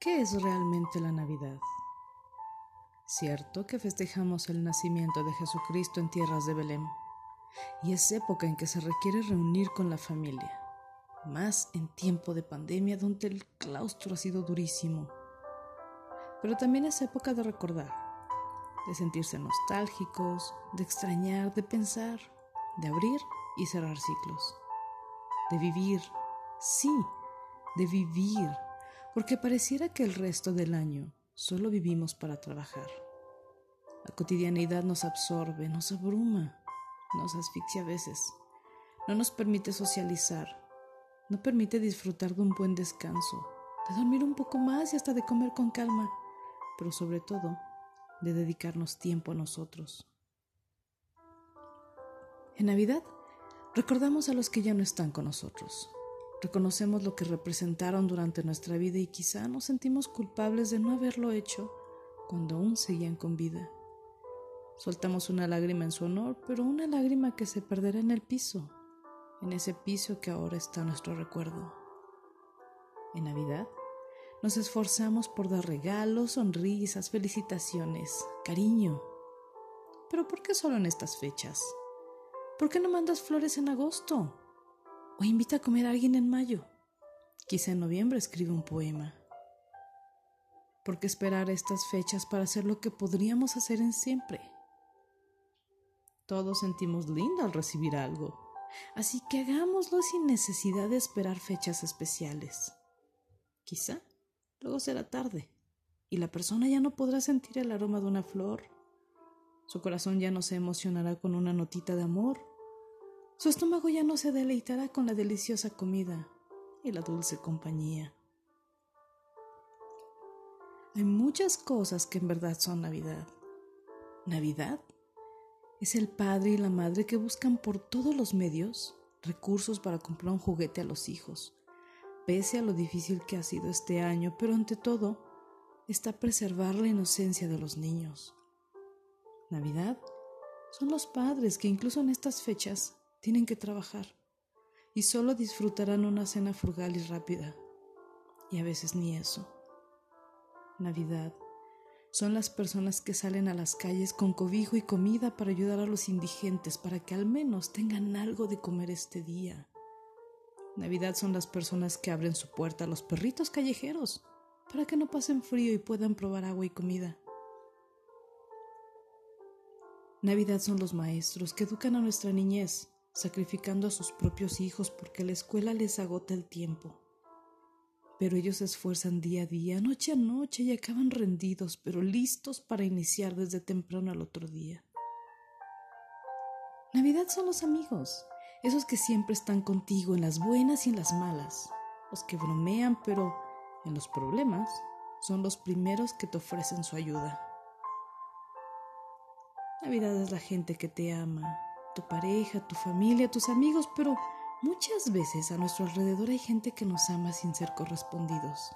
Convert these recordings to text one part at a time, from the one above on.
¿Qué es realmente la Navidad? Cierto que festejamos el nacimiento de Jesucristo en tierras de Belén, y es época en que se requiere reunir con la familia, más en tiempo de pandemia donde el claustro ha sido durísimo. Pero también es época de recordar, de sentirse nostálgicos, de extrañar, de pensar, de abrir y cerrar ciclos, de vivir, sí, de vivir, porque pareciera que el resto del año solo vivimos para trabajar. La cotidianeidad nos absorbe, nos abruma, nos asfixia a veces, no nos permite socializar, no permite disfrutar de un buen descanso, de dormir un poco más y hasta de comer con calma, pero sobre todo de dedicarnos tiempo a nosotros. En Navidad recordamos a los que ya no están con nosotros, Reconocemos lo que representaron durante nuestra vida y quizá nos sentimos culpables de no haberlo hecho cuando aún seguían con vida. Soltamos una lágrima en su honor, pero una lágrima que se perderá en el piso, en ese piso que ahora está nuestro recuerdo. En Navidad nos esforzamos por dar regalos, sonrisas, felicitaciones, cariño. Pero ¿por qué solo en estas fechas? ¿Por qué no mandas flores en agosto? O invita a comer a alguien en mayo. Quizá en noviembre escribe un poema. ¿Por qué esperar estas fechas para hacer lo que podríamos hacer en siempre? Todos sentimos lindo al recibir algo, así que hagámoslo sin necesidad de esperar fechas especiales. Quizá luego será tarde y la persona ya no podrá sentir el aroma de una flor. Su corazón ya no se emocionará con una notita de amor su estómago ya no se deleitará con la deliciosa comida y la dulce compañía. Hay muchas cosas que en verdad son Navidad. Navidad es el padre y la madre que buscan por todos los medios recursos para comprar un juguete a los hijos, pese a lo difícil que ha sido este año, pero ante todo está preservar la inocencia de los niños. Navidad son los padres que incluso en estas fechas tienen que trabajar y solo disfrutarán una cena frugal y rápida. Y a veces ni eso. Navidad son las personas que salen a las calles con cobijo y comida para ayudar a los indigentes para que al menos tengan algo de comer este día. Navidad son las personas que abren su puerta a los perritos callejeros para que no pasen frío y puedan probar agua y comida. Navidad son los maestros que educan a nuestra niñez sacrificando a sus propios hijos porque la escuela les agota el tiempo. Pero ellos se esfuerzan día a día, noche a noche, y acaban rendidos, pero listos para iniciar desde temprano al otro día. Navidad son los amigos, esos que siempre están contigo en las buenas y en las malas, los que bromean, pero en los problemas son los primeros que te ofrecen su ayuda. Navidad es la gente que te ama, tu pareja, tu familia, tus amigos, pero muchas veces a nuestro alrededor hay gente que nos ama sin ser correspondidos.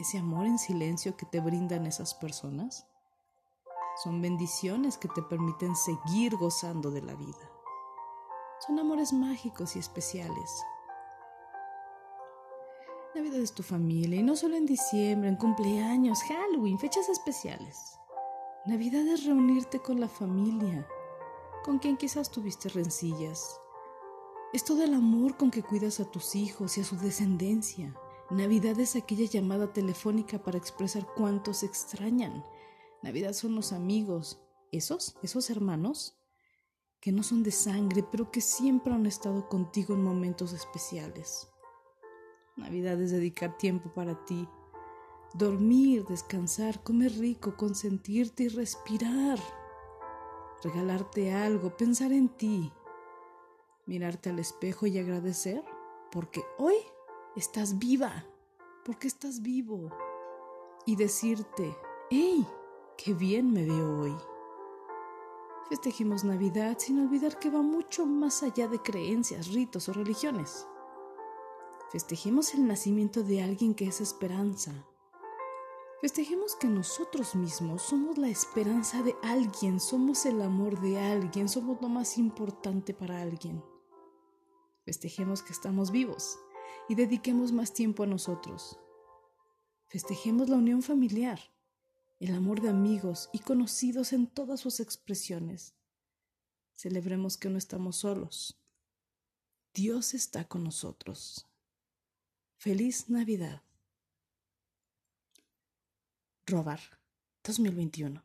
Ese amor en silencio que te brindan esas personas son bendiciones que te permiten seguir gozando de la vida. Son amores mágicos y especiales. Navidad es tu familia y no solo en diciembre, en cumpleaños, Halloween, fechas especiales. Navidad es reunirte con la familia, con quien quizás tuviste rencillas. Es todo el amor con que cuidas a tus hijos y a su descendencia. Navidad es aquella llamada telefónica para expresar cuánto se extrañan. Navidad son los amigos, esos, esos hermanos, que no son de sangre, pero que siempre han estado contigo en momentos especiales. Navidad es dedicar tiempo para ti, dormir, descansar, comer rico, consentirte y respirar regalarte algo, pensar en ti, mirarte al espejo y agradecer porque hoy estás viva, porque estás vivo y decirte, ¡hey! ¡Qué bien me veo hoy! Festejemos Navidad sin olvidar que va mucho más allá de creencias, ritos o religiones. Festejemos el nacimiento de alguien que es esperanza, Festejemos que nosotros mismos somos la esperanza de alguien, somos el amor de alguien, somos lo más importante para alguien. Festejemos que estamos vivos y dediquemos más tiempo a nosotros. Festejemos la unión familiar, el amor de amigos y conocidos en todas sus expresiones. Celebremos que no estamos solos. Dios está con nosotros. Feliz Navidad. Robar 2021.